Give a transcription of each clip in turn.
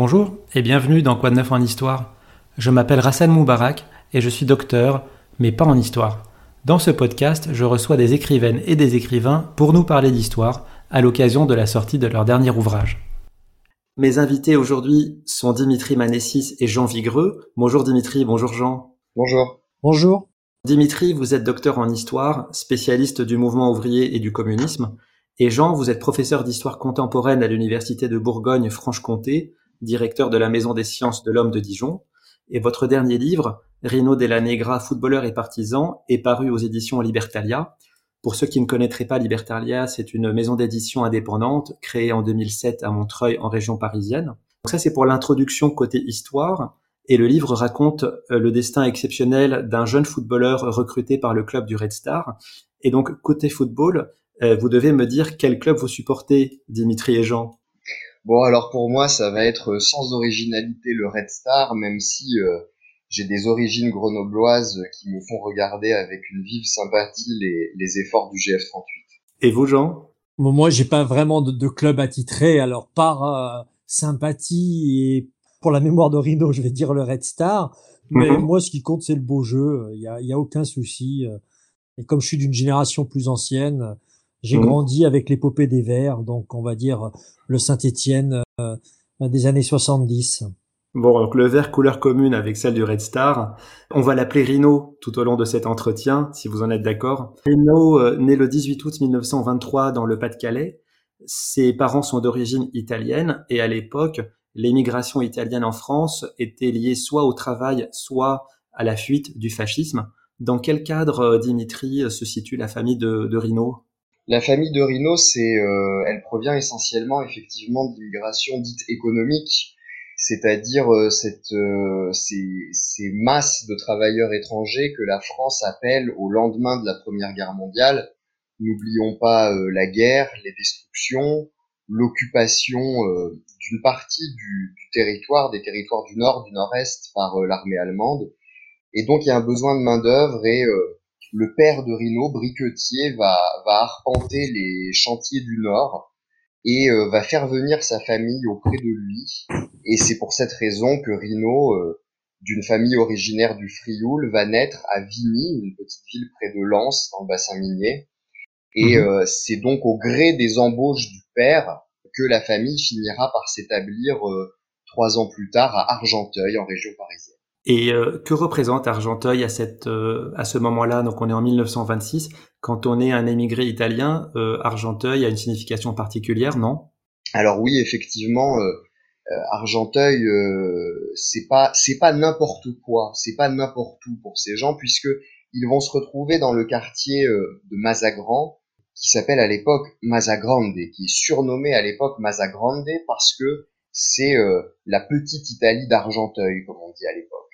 Bonjour et bienvenue dans Quoi de neuf en histoire. Je m'appelle Rassan Moubarak et je suis docteur, mais pas en histoire. Dans ce podcast, je reçois des écrivaines et des écrivains pour nous parler d'histoire à l'occasion de la sortie de leur dernier ouvrage. Mes invités aujourd'hui sont Dimitri Manessis et Jean Vigreux. Bonjour Dimitri, bonjour Jean. Bonjour. Bonjour. Dimitri, vous êtes docteur en histoire, spécialiste du mouvement ouvrier et du communisme. Et Jean, vous êtes professeur d'histoire contemporaine à l'Université de Bourgogne-Franche-Comté, directeur de la Maison des sciences de l'homme de Dijon. Et votre dernier livre, Rino della Negra, footballeur et partisan, est paru aux éditions Libertalia. Pour ceux qui ne connaîtraient pas Libertalia, c'est une maison d'édition indépendante créée en 2007 à Montreuil en région parisienne. Donc ça, c'est pour l'introduction côté histoire. Et le livre raconte euh, le destin exceptionnel d'un jeune footballeur recruté par le club du Red Star. Et donc, côté football, euh, vous devez me dire quel club vous supportez, Dimitri et Jean? Bon, alors pour moi, ça va être sans originalité le Red Star, même si euh, j'ai des origines grenobloises qui me font regarder avec une vive sympathie les, les efforts du GF38. Et vous, Jean? Bon, Moi, j'ai pas vraiment de, de, club attitré, alors par euh, sympathie et pour la mémoire de Rino, je vais dire le Red Star. Mais mm-hmm. moi, ce qui compte, c'est le beau jeu. Il y a, y a aucun souci. Et comme je suis d'une génération plus ancienne, j'ai mmh. grandi avec l'épopée des Verts, donc on va dire le Saint-Étienne euh, des années 70. Bon, donc le vert couleur commune avec celle du Red Star. On va l'appeler Rino tout au long de cet entretien, si vous en êtes d'accord. Rino, euh, né le 18 août 1923 dans le Pas-de-Calais. Ses parents sont d'origine italienne et à l'époque, l'émigration italienne en France était liée soit au travail, soit à la fuite du fascisme. Dans quel cadre, euh, Dimitri, se situe la famille de, de Rino la famille de Rino, c'est, euh, elle provient essentiellement effectivement d'immigration dite économique, c'est-à-dire euh, cette, euh, ces, ces, masses de travailleurs étrangers que la France appelle au lendemain de la Première Guerre mondiale. N'oublions pas la guerre, les destructions, l'occupation d'une partie du, du, territoire, des territoires du Nord, du Nord-Est par l'armée allemande. Et donc il y a un besoin de main d'œuvre et le père de Rino, briquetier, va, va arpenter les chantiers du Nord et euh, va faire venir sa famille auprès de lui. Et c'est pour cette raison que Rino, euh, d'une famille originaire du Frioul, va naître à Vigny, une petite ville près de Lens, dans le bassin minier. Et mhm. euh, c'est donc au gré des embauches du père que la famille finira par s'établir trois ans plus tard à Argenteuil, en région parisienne. Et euh, que représente Argenteuil à, cette, euh, à ce moment-là? Donc on est en 1926. Quand on est un émigré italien, euh, Argenteuil a une signification particulière, non? Alors oui, effectivement, Argenteuil, c'est pas c'est pas n'importe quoi, c'est pas n'importe où pour ces gens puisque ils vont se retrouver dans le quartier de Mazagran qui s'appelle à l'époque Mazagrande, qui est surnommé à l'époque Mazagrande parce que c'est la petite Italie d'Argenteuil, comme on dit à l'époque.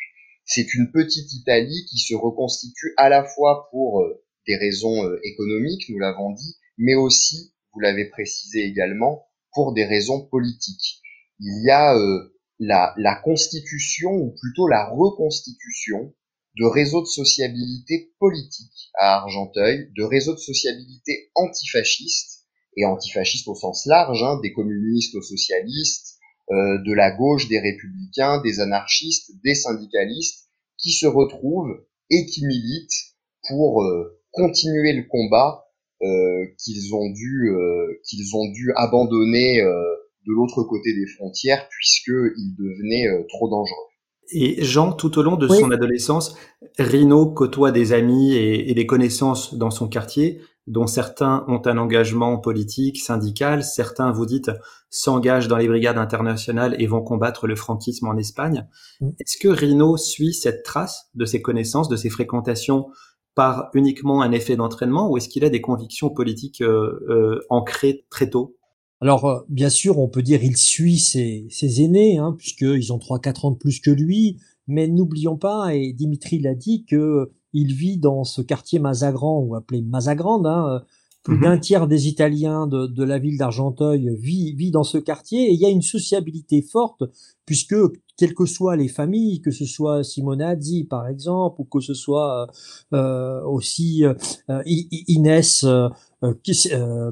C'est une petite Italie qui se reconstitue à la fois pour euh, des raisons euh, économiques, nous l'avons dit, mais aussi, vous l'avez précisé également, pour des raisons politiques. Il y a euh, la, constitution, ou plutôt la reconstitution, de réseaux de sociabilité politique à Argenteuil, de réseaux de sociabilité antifascistes, et antifascistes au sens large, hein, des communistes aux socialistes, de la gauche, des républicains, des anarchistes, des syndicalistes, qui se retrouvent et qui militent pour euh, continuer le combat euh, qu'ils ont dû qu'ils ont dû abandonner de l'autre côté des frontières puisqu'ils devenaient trop dangereux. Et Jean, tout au long de son adolescence, Rino côtoie des amis et, et, des connaissances dans son quartier, dont certains ont un engagement politique, syndical, certains, vous dites, s'engagent dans les brigades internationales et vont combattre le franquisme en Espagne. Mm. Est-ce que Rino suit cette trace de ses connaissances, de ses fréquentations par uniquement un effet d'entraînement ou est-ce qu'il a des convictions politiques euh, euh, ancrées très tôt? Alors, euh, bien sûr, on peut dire il suit ses, ses aînés, hein, puisqu'ils ont 3-4 ans de plus que lui, mais n'oublions pas, et Dimitri l'a dit, que il vit dans ce quartier Mazagran, ou appelé Mazagrande, hein, plus mhm. d'un tiers des Italiens de, de la ville d'Argenteuil vit, vit dans ce quartier, et il y a une sociabilité forte, puisque quelles que soient les familles, que ce soit Simonazzi par exemple, ou que ce soit euh, aussi euh, Inès, euh, euh, euh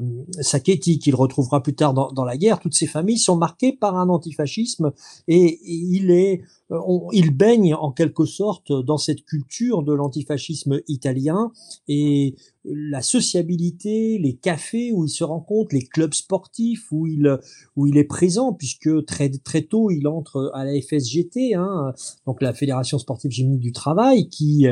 qu'il retrouvera plus tard dans, la guerre, toutes ces familles sont marquées par un antifascisme et, il est, euh, il baigne en quelque sorte dans cette culture de l'antifascisme italien et la sociabilité, les cafés où il se rencontre, les clubs sportifs où il où il est présent, puisque très très tôt il entre à la FSGT, hein, donc la Fédération sportive géminique du travail, qui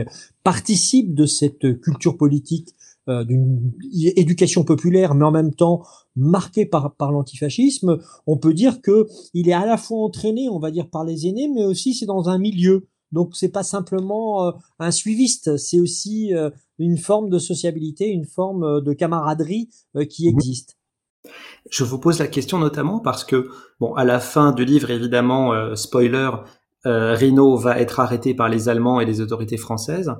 participe de cette culture politique euh, d'une éducation populaire, mais en même temps marquée par, par l'antifascisme, on peut dire que il est à la fois entraîné, on va dire, par les aînés, mais aussi c'est dans un milieu. Donc c'est pas simplement euh, un suiviste, c'est aussi euh, une forme de sociabilité, une forme de camaraderie qui existe. Je vous pose la question notamment parce que, bon, à la fin du livre, évidemment, spoiler, Rino va être arrêté par les Allemands et les autorités françaises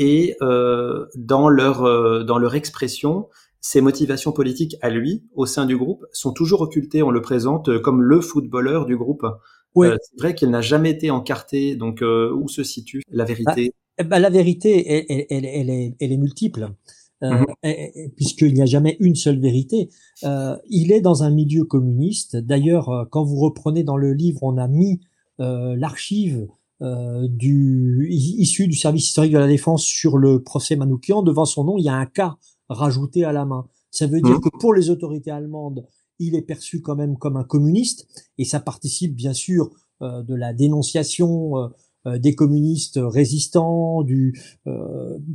et euh, dans leur euh, dans leur expression, ses motivations politiques à lui au sein du groupe sont toujours occultées. On le présente comme le footballeur du groupe. Euh, c'est vrai qu'il n'a jamais été encarté. Donc où se situe la vérité? Bah, bah, La vérité, elle, elle, elle, est, elle est multiple. Euh, mhm. puisqu'il n'y a jamais une seule vérité. Euh, il est dans un milieu communiste. D'ailleurs, quand vous reprenez dans le livre, on a mis euh, l'archive euh, du, issu du service historique de la défense sur le procès Manoukian, devant son nom, il y a un cas rajouté à la main. Ça veut dire mmh. que pour les autorités allemandes, il est perçu quand même comme un communiste, et ça participe bien sûr euh, de la dénonciation euh, des communistes résistants, du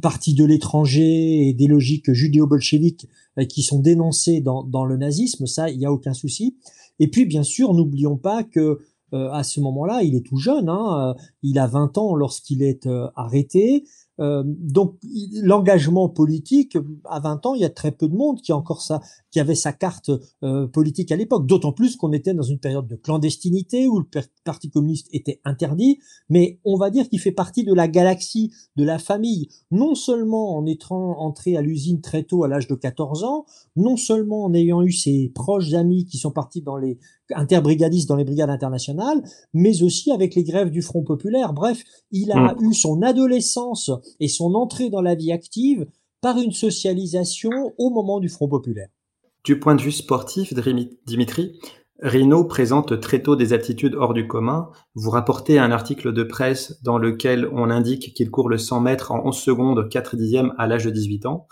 parti de l'étranger et des logiques judéo-bolcheviques qui sont dénoncées dans, dans le nazisme, ça, il n'y a aucun souci. Et puis, bien sûr, n'oublions pas que euh, à ce moment-là, il est tout jeune, hein, euh, il a 20 ans lorsqu'il est euh, arrêté, euh, donc l'engagement politique, à 20 ans, il y a très peu de monde qui a encore qui avait sa carte euh, politique à l'époque. D'autant plus qu'on était dans une période de clandestinité où le Parti communiste était interdit. Mais on va dire qu'il fait partie de la galaxie, de la famille, non seulement en étant entré à l'usine très tôt à l'âge de 14 ans, non seulement en ayant eu ses proches amis qui sont partis dans les interbrigadistes dans les brigades internationales, mais aussi avec les grèves du Front populaire. Bref, il a mmh. eu son adolescence et son entrée dans la vie active par une socialisation au moment du Front populaire. Du point de vue sportif, Dimitri, Rino présente très tôt des aptitudes hors du commun. Vous rapportez un article de presse dans lequel on indique qu'il court le 100 mètres en 11 secondes 4 dixièmes à l'âge de 18 ans.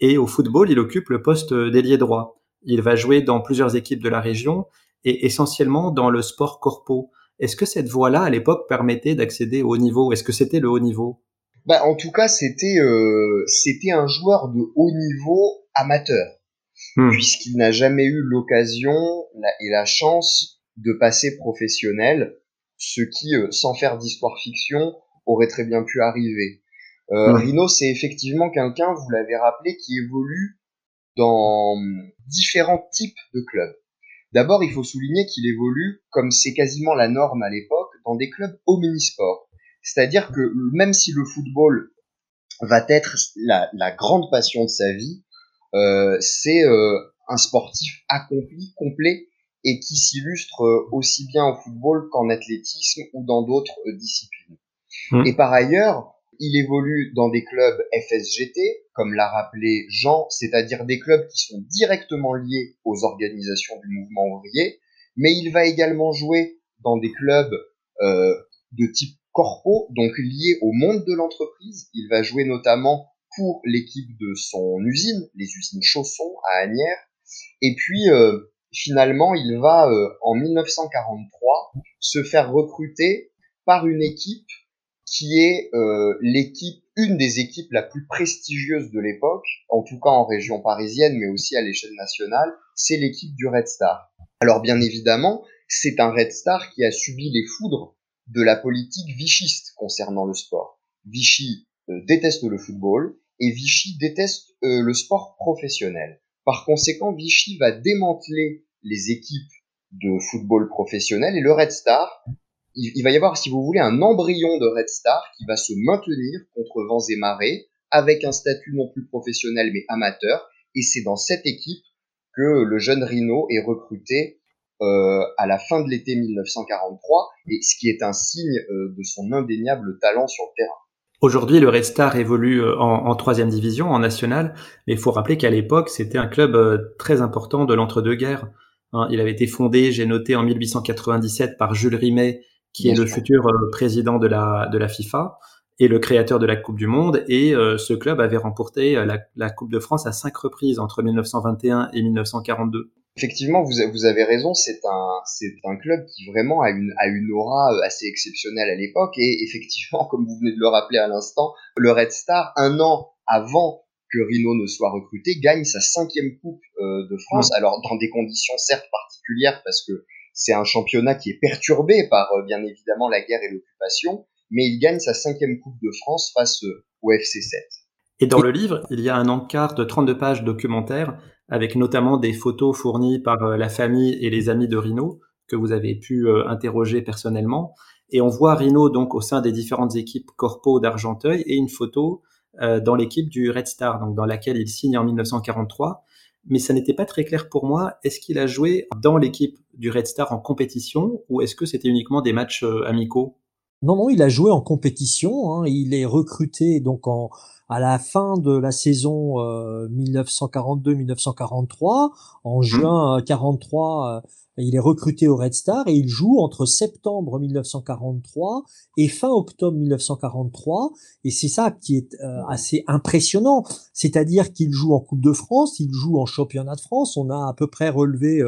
Et au football, il occupe le poste d'ailier droit. Il va jouer dans plusieurs équipes de la région et essentiellement dans le sport corpo. Est-ce que cette voie-là, à l'époque, permettait d'accéder au haut niveau? Est-ce que c'était le haut niveau? Bah, en tout cas, c'était euh, c'était un joueur de haut niveau amateur, hmm. puisqu'il n'a jamais eu l'occasion et la chance de passer professionnel, ce qui, euh, sans faire d'histoire fiction, aurait très bien pu arriver. Euh, hmm. Rino, c'est effectivement quelqu'un, vous l'avez rappelé, qui évolue dans différents types de clubs. D'abord, il faut souligner qu'il évolue, comme c'est quasiment la norme à l'époque, dans des clubs omnisports. C'est-à-dire que même si le football va être la, grande passion de sa vie, euh, c'est euh, un sportif accompli, complet, et qui s'illustre euh, aussi bien au football qu'en athlétisme ou dans d'autres disciplines. Mmh. Et par ailleurs, il évolue dans des clubs FSGT, comme l'a rappelé Jean, c'est-à-dire des clubs qui sont directement liés aux organisations du mouvement ouvrier, mais il va également jouer dans des clubs de type corpo, donc lié au monde de l'entreprise. Il va jouer notamment pour l'équipe de son usine, les usines Chausson à Agnières. Et puis euh, finalement, il va euh, en 1943 se faire recruter par une équipe qui est euh, l'équipe, une des équipes la plus prestigieuse de l'époque, en tout cas en région parisienne, mais aussi à l'échelle nationale, c'est l'équipe du Red Star. Alors bien évidemment, c'est un Red Star qui a subi les foudres de la politique vichiste concernant le sport. Vichy euh, déteste le football et Vichy déteste euh, le sport professionnel. Par conséquent, Vichy va démanteler les équipes de football professionnel et le Red Star, il, va y avoir, si vous voulez, un embryon de Red Star qui va se maintenir contre vents et marées avec un statut non plus professionnel mais amateur. Et c'est dans cette équipe que le jeune Rino est recruté euh, à la fin de l'été 1943, et ce qui est un signe euh, de son indéniable talent sur le terrain. Aujourd'hui, le Red Star évolue euh, en, troisième division, en national, mais il faut rappeler qu'à l'époque, c'était un club très important de l'entre-deux-guerres. Hein. il avait été fondé, j'ai noté, en 1897 par Jules Rimet, qui est le futur euh, président de la, de la FIFA et le créateur de la Coupe du Monde. Et ce club avait remporté la, la Coupe de France à cinq reprises entre 1921 et 1942 effectivement, vous, vous, avez raison, c'est un, c'est un club qui vraiment a une, a une aura euh, assez exceptionnelle à l'époque. Et effectivement, comme vous venez de le rappeler à l'instant, le Red Star, un an avant que Rino ne soit recruté, gagne sa cinquième Coupe euh, de France. Alors, dans des conditions certes particulières, parce que c'est un championnat qui est perturbé par, euh, bien évidemment, la guerre et l'occupation, mais il gagne sa cinquième Coupe de France face au FC 7. Et dans le livre, il y a un encart de 32 pages documentaires avec notamment des photos fournies par euh, la famille et les amis de Rino que vous avez pu euh, interroger personnellement. Et on voit Rino donc au sein des différentes équipes corpo d'Argenteuil et une photo euh, dans l'équipe du Red Star, donc dans laquelle il signe en 1943. Mais ça n'était pas très clair pour moi. Est-ce qu'il a joué dans l'équipe du Red Star en compétition ou est-ce que c'était uniquement des matchs amicaux? Non, non, il a joué en compétition. Hein. Il est recruté donc en, à la fin de la saison 1942-1943. Euh, en mmh. juin 43, euh, il est recruté au Red Star et il joue entre septembre 1943 et fin octobre 1943. Et c'est ça qui est euh, assez impressionnant. C'est-à-dire qu'il joue en Coupe de France, il joue en Championnat de France. On a à peu près relevé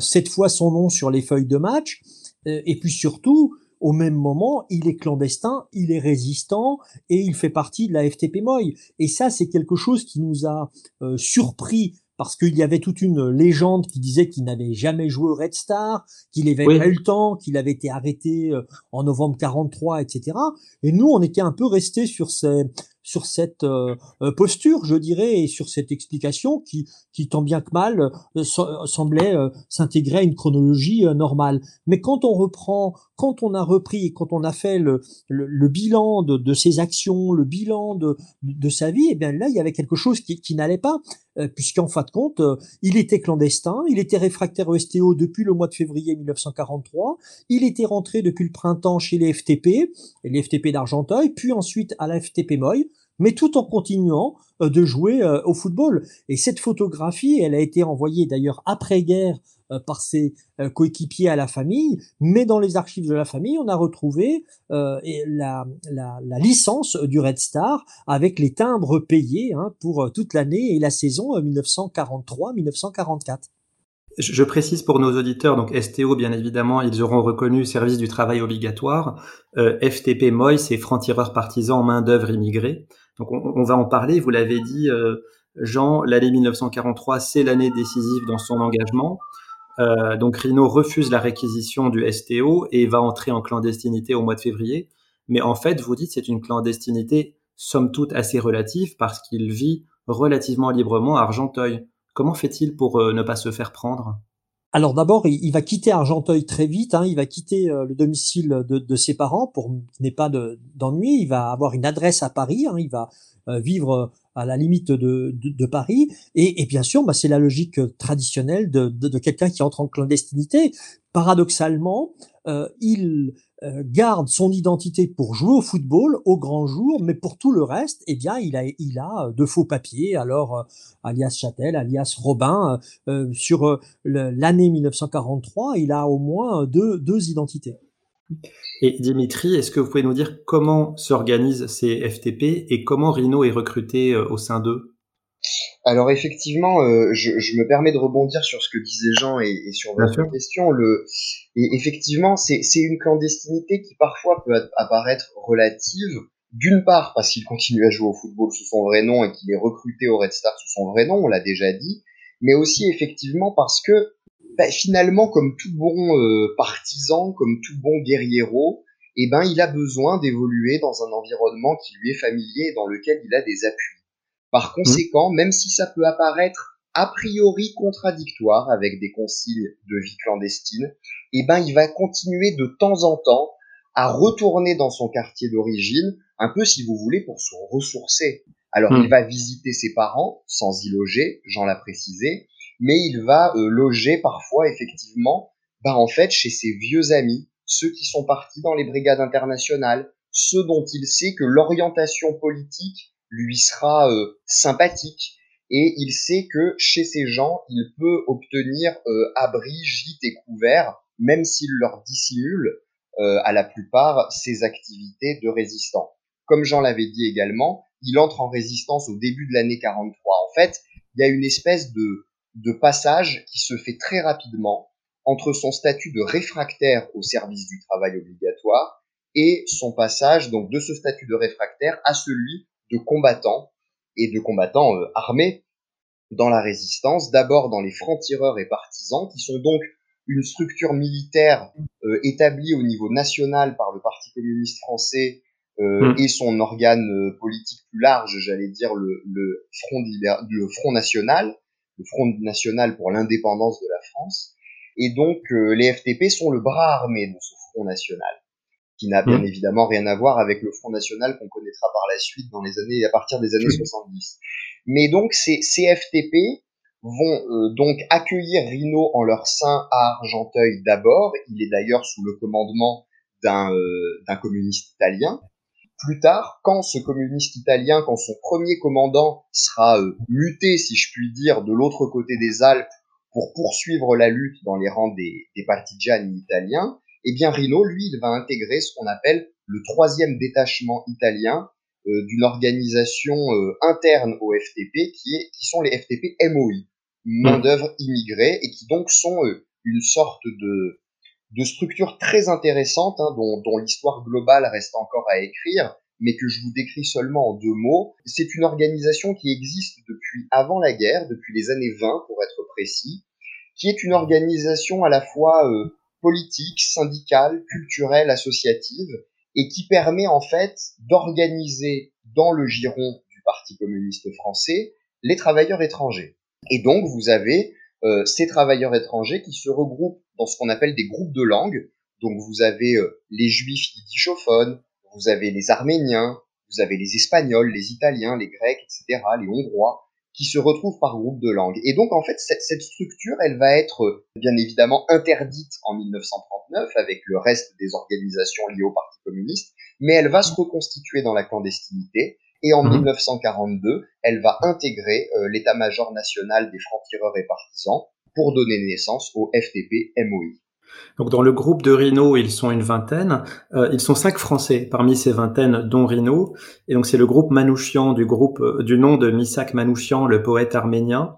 sept fois son nom sur les feuilles de match. et puis surtout, au même moment, il est clandestin, il est résistant et il fait partie de la FTP Moy. Et ça, c'est quelque chose qui nous a euh, surpris parce qu'il y avait toute une légende qui disait qu'il n'avait jamais joué au Red Star, qu'il avait pas eu le temps, qu'il avait été arrêté euh, en novembre 43, etc. Et nous, on était un peu restés sur ces, sur cette euh, euh, posture, je dirais, et sur cette explication qui, qui tant bien que mal, euh, semblait s'intégrer à une chronologie normale. Mais quand on reprend, quand on a repris, quand on a fait le, le, bilan de, de, ses actions, le bilan de, de, sa vie, eh bien là, il y avait quelque chose qui, qui n'allait pas, puisqu'en fin de compte, il était clandestin, il était réfractaire au STO depuis le mois de février 1943, il était rentré depuis le printemps chez les FTP, les FTP d'Argenteuil, puis ensuite à la FTP Moy, mais tout en continuant euh, de jouer euh, au football. Et cette photographie, elle a été envoyée d'ailleurs après-guerre euh, par ses coéquipiers à la famille, mais dans les archives de la famille, on a retrouvé la, la, licence du Red Star avec les timbres payés hein, pour toute l'année et la saison 1943-1944. Je précise pour nos auditeurs, donc STO, bien évidemment, ils auront reconnu service du travail obligatoire. FTP MOI, c'est franc-tireur partisan main-d'œuvre immigrée. Donc on, va en parler, vous l'avez dit, euh, Jean, l'année 1943, c'est l'année décisive dans son engagement. Euh, donc Rino refuse la réquisition du STO et va entrer en clandestinité au mois de février. Mais en fait, vous dites c'est une clandestinité somme toute assez relative parce qu'il vit relativement librement à Argenteuil. Comment fait-il pour euh, ne pas se faire prendre? Alors d'abord, il, va quitter Argenteuil très vite. Hein, il va quitter euh, le domicile de, ses parents pour qu'il n'ait pas d'ennui. il va avoir une adresse à Paris. Hein, il va euh, vivre à la limite de, de, Paris. Et, et, bien sûr, bah, c'est la logique traditionnelle de, de quelqu'un qui entre en clandestinité. Paradoxalement, il euh, garde son identité pour jouer au football au grand jour, mais pour tout le reste, eh bien, il a, il a de faux papiers. Alors, euh, alias Châtel, alias Robin, euh, sur l'année 1943, il a au moins deux, deux identités. Et Dimitri, est-ce que vous pouvez nous dire comment s'organisent ces FTP et comment Rino est recruté au sein d'eux? Alors effectivement, euh, je, je, me permets de rebondir sur ce que disait Jean et, et sur votre question. Le, et effectivement, c'est une clandestinité qui parfois peut apparaître relative. D'une part parce qu'il continue à jouer au football sous son vrai nom et qu'il est recruté au Red Star sous son vrai nom, on l'a déjà dit, mais aussi effectivement parce que bah, finalement, comme tout bon euh, partisan, comme tout bon guerriero, eh ben, il a besoin d'évoluer dans un environnement qui lui est familier et dans lequel il a des appuis. Par mmh. conséquent, même si ça peut apparaître a priori contradictoire avec des consignes de vie clandestine, eh ben, il va continuer de temps en temps à retourner dans son quartier d'origine, un peu si vous voulez pour se ressourcer. Alors mmh. il va visiter ses parents sans y loger, j'en l'a précisé, mais il va euh, loger parfois effectivement, bah en fait chez ses vieux amis, ceux qui sont partis dans les brigades internationales, ceux dont il sait que l'orientation politique lui sera sympathique, et il sait que chez ces gens, il peut obtenir abri, gîte et couvert, même s'il leur dissimule à la plupart ses activités de résistant. Comme Jean l'avait dit également, il entre en résistance au début de l'année 43. En fait, il y a une espèce de, de passage qui se fait très rapidement entre son statut de réfractaire au service du travail obligatoire et son passage donc de ce statut de réfractaire à celui de combattant et de combattant euh, armé dans la résistance, d'abord dans les francs-tireurs et partisans, qui sont donc une structure militaire euh, établie au niveau national par le Parti communiste français euh, mm. et son organe euh, politique plus large, j'allais dire le, le Front le Front National, le Front National pour l'indépendance de la France. Et donc euh, les FTP sont le bras armé de ce Front National, qui n'a bien mm. évidemment rien à voir avec le Front National qu'on connaîtra par la suite dans les années à partir des années 70. Mais donc ces, ces FTP vont donc accueillir Rino en leur sein à Argenteuil d'abord. Il est d'ailleurs sous le commandement d'un d'un communiste italien plus tard, quand ce communiste italien, quand son premier commandant sera euh, muté, si je puis dire, de l'autre côté des Alpes pour poursuivre la lutte dans les rangs des, des partigiani italiens, eh bien Rino, lui, il va intégrer ce qu'on appelle le troisième détachement italien euh, d'une organisation euh, interne au FTP, qui, est, qui sont les FTP MOI, main d'œuvre immigrée, et qui donc sont une sorte de de structures très intéressantes hein, dont, dont l'histoire globale reste encore à écrire, mais que je vous décris seulement en deux mots. C'est une organisation qui existe depuis avant la guerre, depuis les années 20 pour être précis, qui est une organisation à la fois euh, politique, syndicale, culturelle, associative, et qui permet en fait d'organiser dans le giron du Parti communiste français les travailleurs étrangers. Et donc vous avez euh, ces travailleurs étrangers qui se regroupent dans ce qu'on appelle des groupes de langues. Donc vous avez euh, les juifs yiddishophones, vous avez les arméniens, vous avez les espagnols, les italiens, les grecs, etc., les hongrois, qui se retrouvent par groupe de langues. Et donc en fait, cette, cette structure, elle va être euh, bien évidemment interdite en 1939 avec le reste des organisations liées au Parti communiste, mais elle va se reconstituer dans la clandestinité et en 1942, mhm. elle va intégrer euh, l'état-major national des francs-tireurs et partisans pour donner naissance au FTP-MOI. Donc dans le groupe de Rhino, ils sont une vingtaine. Euh, ils sont cinq Français parmi ces vingtaines, dont Rhino. Et donc c'est le groupe Manouchian du groupe euh, du nom de Misak Manouchian, le poète arménien.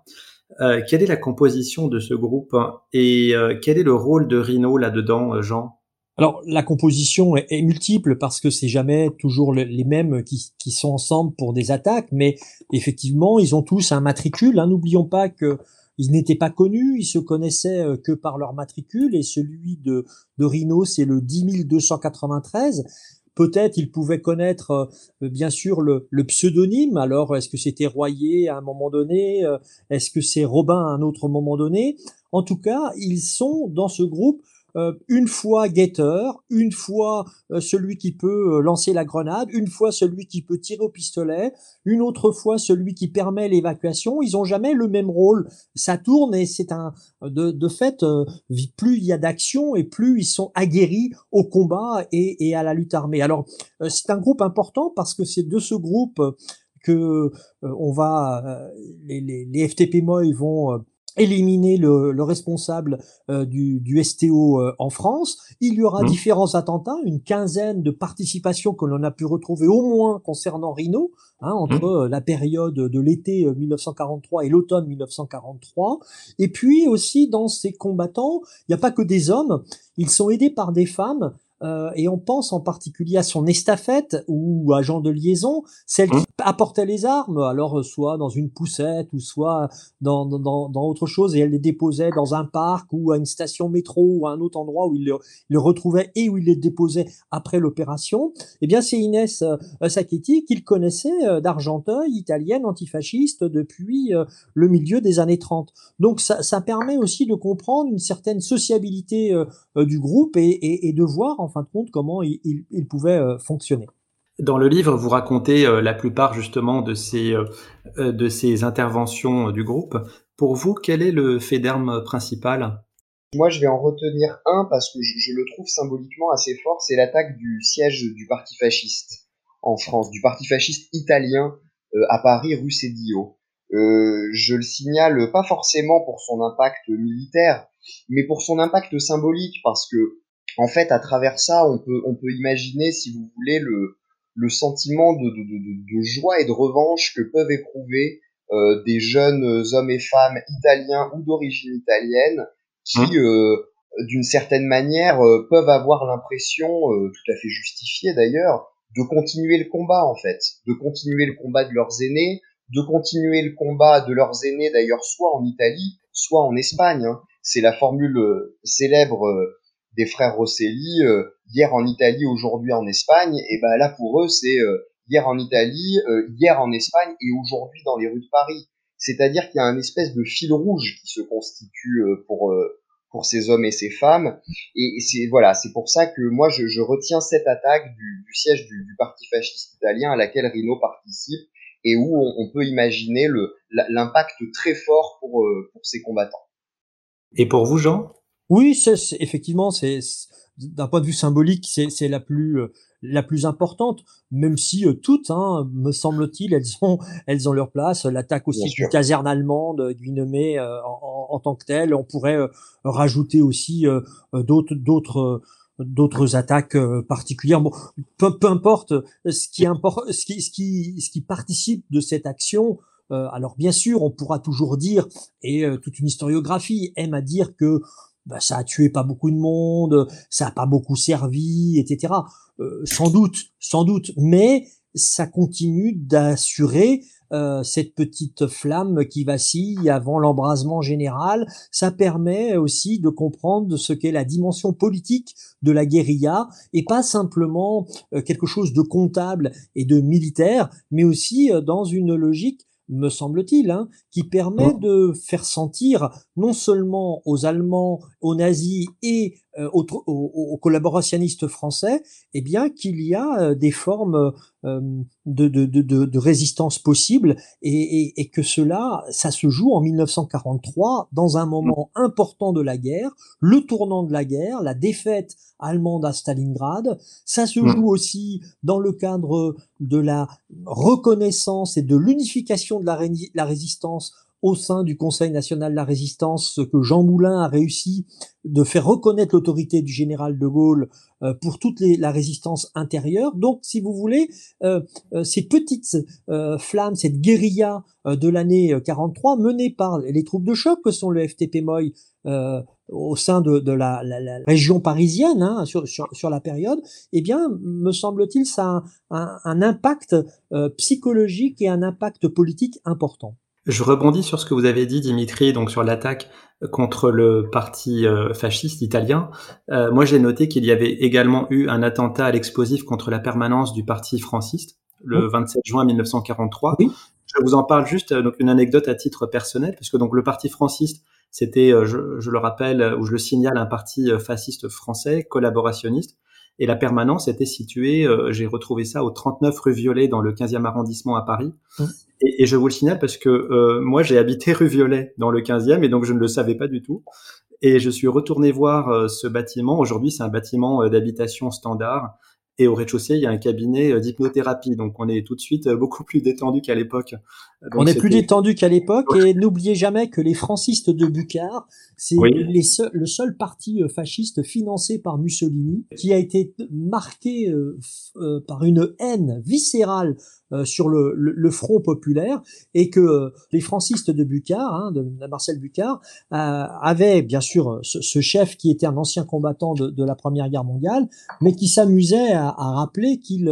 quelle est la composition de ce groupe et quel est le rôle de Rhino là-dedans, Jean? Alors la composition est, multiple parce que c'est jamais toujours les mêmes qui, sont ensemble pour des attaques, mais effectivement ils ont tous un matricule. Hein. N'oublions pas que ils n'étaient pas connus, ils se connaissaient euh, que par leur matricule et celui de, de Rhino c'est le 10293. Peut-être ils pouvaient connaître euh, bien sûr le, le pseudonyme. Alors est-ce que c'était Royer à un moment donné euh, Est-ce que c'est Robin à un autre moment donné? En tout cas, ils sont dans ce groupe euh, une fois guetteur, une fois euh, celui qui peut euh, lancer la grenade, une fois celui qui peut tirer au pistolet, une autre fois celui qui permet l'évacuation. Ils ont jamais le même rôle. Ça tourne et c'est un de, de fait plus il y a d'action et plus ils sont aguerris au combat et, et à la lutte armée. Alors c'est un groupe important parce que c'est de ce groupe que on va les, les, les FTP MOI vont éliminer le, le responsable euh, du, du, STO euh, en France. Il y aura mmh. différents attentats, une quinzaine de participations que l'on a pu retrouver au moins concernant Rhino, hein, entre mmh. euh, la période de l'été 1943 et l'automne 1943. Et puis aussi dans ces combattants, il n'y a pas que des hommes, ils sont aidés par des femmes euh, et on pense en particulier à son estafette ou agent de liaison, celle qui mmh. apportait les armes, alors euh, soit dans une poussette ou soit dans, dans, dans, autre chose, et elle les déposait dans un parc ou à une station métro ou à un autre endroit où il les, retrouvait et où il les déposait après l'opération. Eh bien, c'est Inès euh, Sacchetti qu'il connaissait euh, d'Argenteuil, italienne, antifasciste, depuis le milieu des années 30. Donc ça, ça permet aussi de comprendre une certaine sociabilité du groupe et, et, et de voir en fin de compte comment il, il, pouvait euh, fonctionner. Dans le livre, vous racontez euh, la plupart justement de ces, euh, de ces interventions du groupe. Pour vous, quel est le fait d'armes principal? Moi, je vais en retenir un parce que je, le trouve symboliquement assez fort. C'est l'attaque du siège du parti fasciste en France, du parti fasciste italien euh, à Paris, rue Sédio. Euh, je le signale pas forcément pour son impact militaire, mais pour son impact symbolique, parce que en fait, à travers ça, on peut on peut imaginer, si vous voulez, le le sentiment de, de, de, de joie et de revanche que peuvent éprouver euh, des jeunes hommes et femmes italiens ou d'origine italienne qui, mmh. euh, d'une certaine manière, euh, peuvent avoir l'impression, euh, tout à fait justifiée d'ailleurs, de continuer le combat en fait, de continuer le combat de leurs aînés, de continuer le combat de leurs aînés d'ailleurs soit en Italie, soit en Espagne. Hein. C'est la formule célèbre des frères Rosselli, hier en Italie, aujourd'hui en Espagne. Et ben là pour eux c'est hier en Italie, hier en Espagne et aujourd'hui dans les rues de Paris. C'est-à-dire qu'il y a un espèce de fil rouge qui se constitue euh, pour euh, pour ces hommes et ces femmes. Et, c'est voilà, c'est pour ça que moi je, retiens cette attaque du, siège du, parti fasciste italien à laquelle Rino participe et où on, peut imaginer l'impact très fort pour euh, pour ces combattants. Et pour vous, Jean? Oui, c'est, effectivement, c'est d'un point de vue symbolique, c'est la plus la plus importante, même si euh, toutes, hein, me semble-t-il, elles ont, elles ont leur place. L'attaque aussi du caserne allemande, Guinemé euh, en, en, tant que telle. On pourrait euh, rajouter aussi d'autres, d'autres d'autres attaques particulières. Bon, peu, peu importe, ce qui, importe, ce, qui, ce, qui, ce qui participe de cette action, alors bien sûr, on pourra toujours dire, et toute une historiographie aime à dire que bah, ça a tué pas beaucoup de monde, ça a pas beaucoup servi, etc. Euh, sans doute, sans doute, mais ça continue d'assurer euh, cette petite flamme qui vacille avant l'embrasement général. Ça permet aussi de comprendre ce qu'est la dimension politique de la guérilla et pas simplement euh, quelque chose de comptable et de militaire, mais aussi dans une logique me semble-t-il, hein, qui permet de faire sentir non seulement aux Allemands, aux nazis et euh, aux, collaborationnistes français, eh bien qu'il y a euh, des formes euh, de, de, de, de, résistance possibles et, et, et, que cela, ça se joue en 1943 dans un moment important de la guerre, le tournant de la guerre, la défaite allemande à Stalingrad. Ça se joue aussi dans le cadre de la reconnaissance et de l'unification de la, la résistance au sein du Conseil national de la résistance ce que Jean Moulin a réussi de faire reconnaître l'autorité du général de Gaulle euh, pour toute la résistance intérieure. Donc, si vous voulez, euh, euh, ces petites flammes, cette guérilla de l'année 43 menée par les troupes de choc que sont le FTP Moy au sein de, la, région parisienne hein, sur, la période, eh bien, me semble-t-il, ça a un impact psychologique et un impact politique important. Je rebondis sur ce que vous avez dit, Dimitri, donc sur l'attaque contre le parti euh, fasciste italien. Euh, moi, j'ai noté qu'il y avait également eu un attentat à l'explosif contre la permanence du parti franciste le 27 juin 1943. Je vous en parle juste, euh, donc une anecdote à titre personnel, puisque donc le parti franciste, c'était, je, je, le rappelle ou je le signale, un parti fasciste français, collaborationniste. Et la permanence était située, j'ai retrouvé ça au 39 rue Violet dans le 15e arrondissement à Paris. Et, je vous le signale parce que euh, moi, j'ai habité rue Violet dans le 15e et donc je ne le savais pas du tout. Et je suis retourné voir euh, ce bâtiment. Aujourd'hui, c'est un bâtiment euh, d'habitation standard. Et au rez-de-chaussée, il y a un cabinet d'hypnothérapie. Donc, on est tout de suite beaucoup plus détendu qu'à l'époque. On est plus détendu qu'à l'époque. Et n'oubliez jamais que les francistes de Bucard, c'est le seul parti fasciste financé par Mussolini qui a été marqué par une haine viscérale euh, sur le, le, front populaire et que euh, les francistes de Bucard, hein, de, Marcel Bucard, euh, avaient bien sûr ce, chef qui était un ancien combattant de, de la Première Guerre mondiale, mais qui s'amusait à, à, rappeler qu'il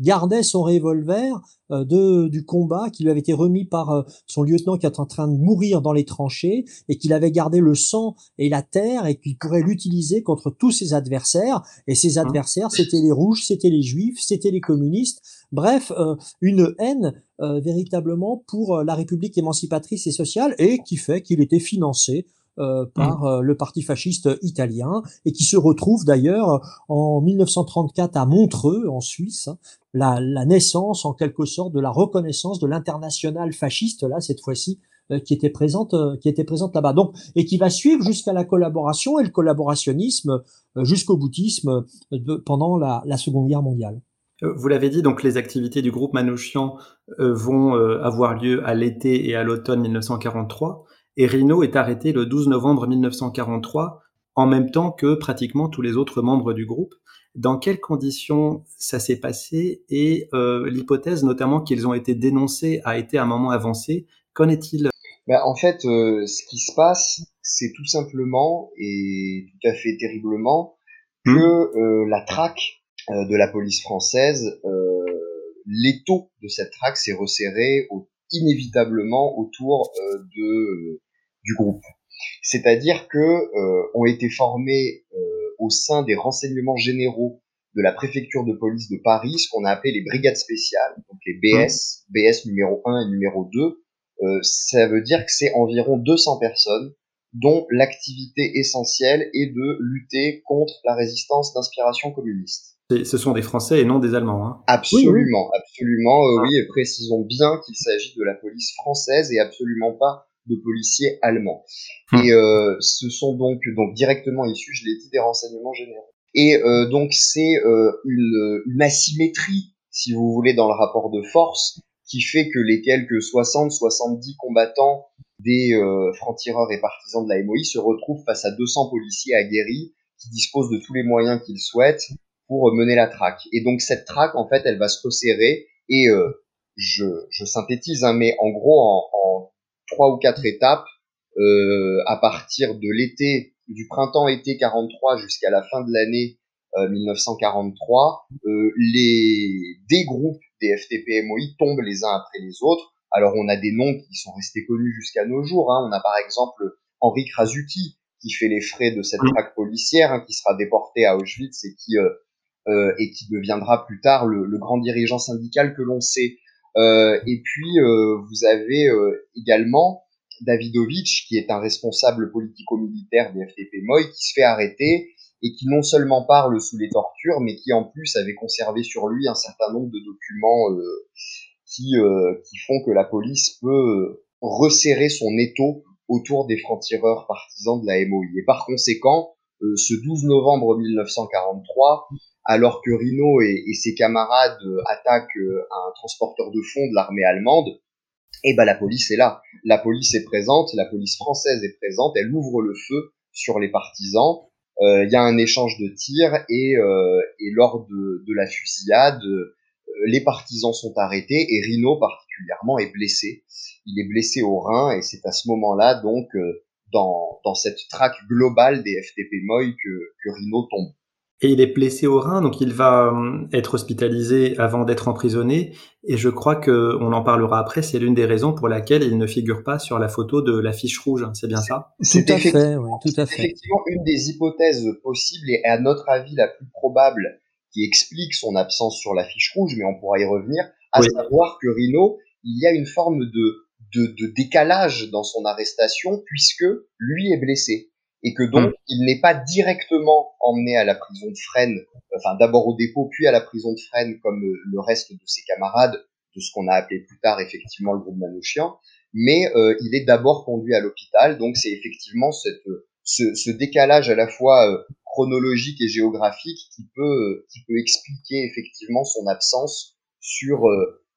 gardait son revolver euh, de, du combat qui lui avait été remis par euh, son lieutenant qui était en train de mourir dans les tranchées et qu'il avait gardé le sang et la terre et qu'il pourrait l'utiliser contre tous ses adversaires. Et ses hein adversaires, c'était les rouges, c'était les juifs, c'était les communistes. Bref, euh, une haine véritablement pour la République émancipatrice et sociale et qui fait qu'il était financé euh, par mmh. euh, le parti fasciste italien et qui se retrouve d'ailleurs en 1934 à Montreux en Suisse, la, la, naissance en quelque sorte de la reconnaissance de l'international fasciste là cette fois-ci qui était présente, qui était présente là-bas. Donc, et qui va suivre jusqu'à la collaboration et le collaborationnisme jusqu'au bouddhisme pendant la, la Seconde Guerre mondiale. Vous l'avez dit, donc les activités du groupe Manouchian vont avoir lieu à l'été et à l'automne 1943. Et Rino est arrêté le 12 novembre 1943, en même temps que pratiquement tous les autres membres du groupe. Dans quelles conditions ça s'est passé et euh, l'hypothèse notamment qu'ils ont été dénoncés a été à un moment avancé. Qu'en est-il? Ben, En fait, euh, ce qui se passe, c'est tout simplement et tout à fait terriblement que hmm. euh, la traque de la police française, l'étau de cette traque s'est resserré inévitablement autour de du groupe. C'est-à-dire que euh, ont été formés euh, au sein des renseignements généraux de la préfecture de police de Paris ce qu'on a appelé les brigades spéciales, donc les BS, BS numéro 1 et numéro 2. Euh, ça veut dire que c'est environ 200 personnes dont l'activité essentielle est de lutter contre la résistance d'inspiration communiste. Ce sont des Français et non des Allemands. Hein. Absolument, absolument. Euh, oui, et précisons bien qu'il s'agit de la police française et absolument pas de policiers allemands. Hum. Et euh, ce sont donc donc directement issus, je l'ai dit, des renseignements généraux. Et euh, donc c'est euh, une, une asymétrie, si vous voulez, dans le rapport de force, qui fait que les quelques 60-70 combattants des euh, francs-tireurs et partisans de la MOI se retrouvent face à 200 policiers aguerris qui disposent de tous les moyens qu'ils souhaitent pour mener la traque. Et donc cette traque, en fait, elle va se resserrer et euh, je, je synthétise, hein, mais en gros, en, en trois ou quatre étapes euh, à partir de l'été, du printemps-été 43 jusqu'à la fin de l'année 1943, euh, euh, les des groupes des FTP-MOI tombent les uns après les autres. Alors on a des noms qui sont restés connus jusqu'à nos jours. Hein. On a par exemple Henri Krasuki qui fait les frais de cette traque policière, hein, qui sera déporté à Auschwitz et qui euh, et qui deviendra plus tard le, le grand dirigeant syndical que l'on sait. Euh, et puis, euh, vous avez euh, également Davidovich, qui est un responsable politico-militaire des FTP Moy, qui se fait arrêter et qui non seulement parle sous les tortures, mais qui en plus avait conservé sur lui un certain nombre de documents qui font que la police peut resserrer son étau autour des francs-tireurs partisans de la MOI. Et par conséquent, ce 12 novembre 1943, alors que Rino et, ses camarades euh, attaquent euh, un transporteur de fonds de l'armée allemande, et eh ben la police est là. La police est présente, la police française est présente, elle ouvre le feu sur les partisans. Euh, il y a un échange de tirs et, lors de, la fusillade, les partisans sont arrêtés et Rino particulièrement est blessé. Il est blessé au rein et c'est à ce moment-là donc dans, cette traque globale des FTP Moy que, que Rino tombe. Et il est blessé au rein, donc il va hum, être hospitalisé avant d'être emprisonné. Et je crois que on en parlera après. C'est l'une des raisons pour laquelle il ne figure pas sur la photo de la fiche rouge. C'est bien ça? Tout à fait, oui, tout à fait. Effectivement, une des hypothèses possibles et à notre avis la plus probable qui explique son absence sur la fiche rouge, mais on pourra y revenir, à savoir que Rino, il y a une forme de, de, de décalage dans son arrestation puisque lui est blessé et que donc mm. il n'est pas directement emmené à la prison de Fresnes, enfin d'abord au dépôt puis à la prison de Fresnes comme euh, le reste de ses camarades de ce qu'on a appelé plus tard effectivement le groupe Manouchian, mais euh, il est d'abord conduit à l'hôpital, donc c'est effectivement cette, ce, ce, décalage à la fois euh, chronologique et géographique qui peut, qui peut expliquer effectivement son absence sur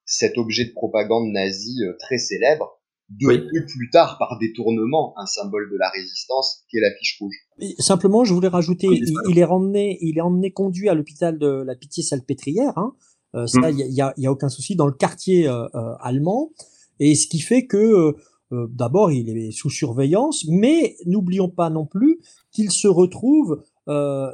cet objet de propagande nazie très célèbre devenu plus tard par détournement un symbole de la résistance qui est la fiche rouge. simplement, je voulais rajouter, il, est emmené, il est emmené conduit à l'hôpital de la Pitié-Salpêtrière. Hein. Euh, ça, mm. il y, a, y, a, aucun souci dans le quartier euh, euh, allemand. Et ce qui fait que d'abord, il est sous surveillance, mais n'oublions pas non plus qu'il se retrouve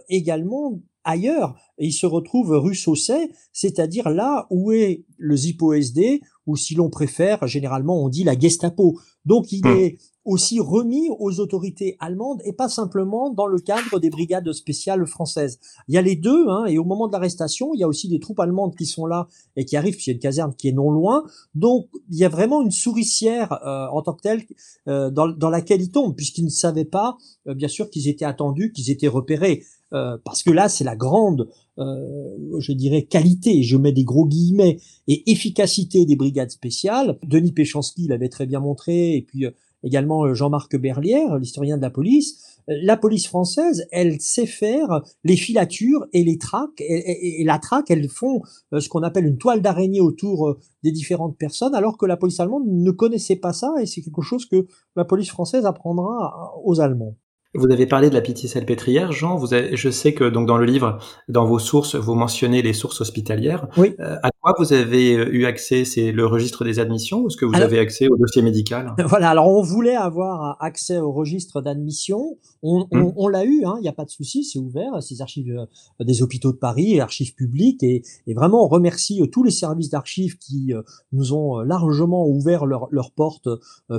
également ailleurs. Et il se retrouve rue Sausset, c'est-à-dire là où est le Zippo-SD, ou si l'on préfère, généralement on dit la Gestapo. Donc il hmm. est aussi remis aux autorités allemandes et pas simplement dans le cadre des brigades spéciales françaises. Il y a les deux, hein, et au moment de l'arrestation, il y a aussi des troupes allemandes qui sont là et qui arrivent, il y a une caserne qui est non loin. Donc il y a vraiment une souricière euh, en tant que telle euh, dans, dans, laquelle ils tombent, puisqu'ils ne savaient pas, euh, bien sûr, qu'ils étaient attendus, qu'ils étaient repérés. Parce que là, c'est la grande, je dirais, qualité, je mets des gros guillemets, et efficacité des brigades spéciales. Denis Péchanski l'avait très bien montré, et puis également Jean-Marc Berlière, l'historien de la police la police française, elle sait faire les filatures et les traques. Et, la traque, elles font euh, ce qu'on appelle une toile d'araignée autour euh, des différentes personnes, alors que la police allemande ne connaissait pas ça, et c'est quelque chose que la police française apprendra aux Allemands. Vous avez parlé de la pitié salpêtrière, Jean. Vous avez, je sais que donc dans le livre, dans vos sources, vous mentionnez les sources hospitalières. Oui. Euh, à quoi vous avez eu accès? C'est le registre des admissions ou est-ce que vous avez accès au dossier médical? Voilà. Alors on voulait avoir accès au registre d'admission. On, on, on l'a eu. Hein, il n'y a pas de souci, c'est ouvert. Ces archives euh, des hôpitaux de Paris, archives publiques, et, et vraiment on remercie euh, tous les services d'archives qui nous ont largement ouvert leurs leur portes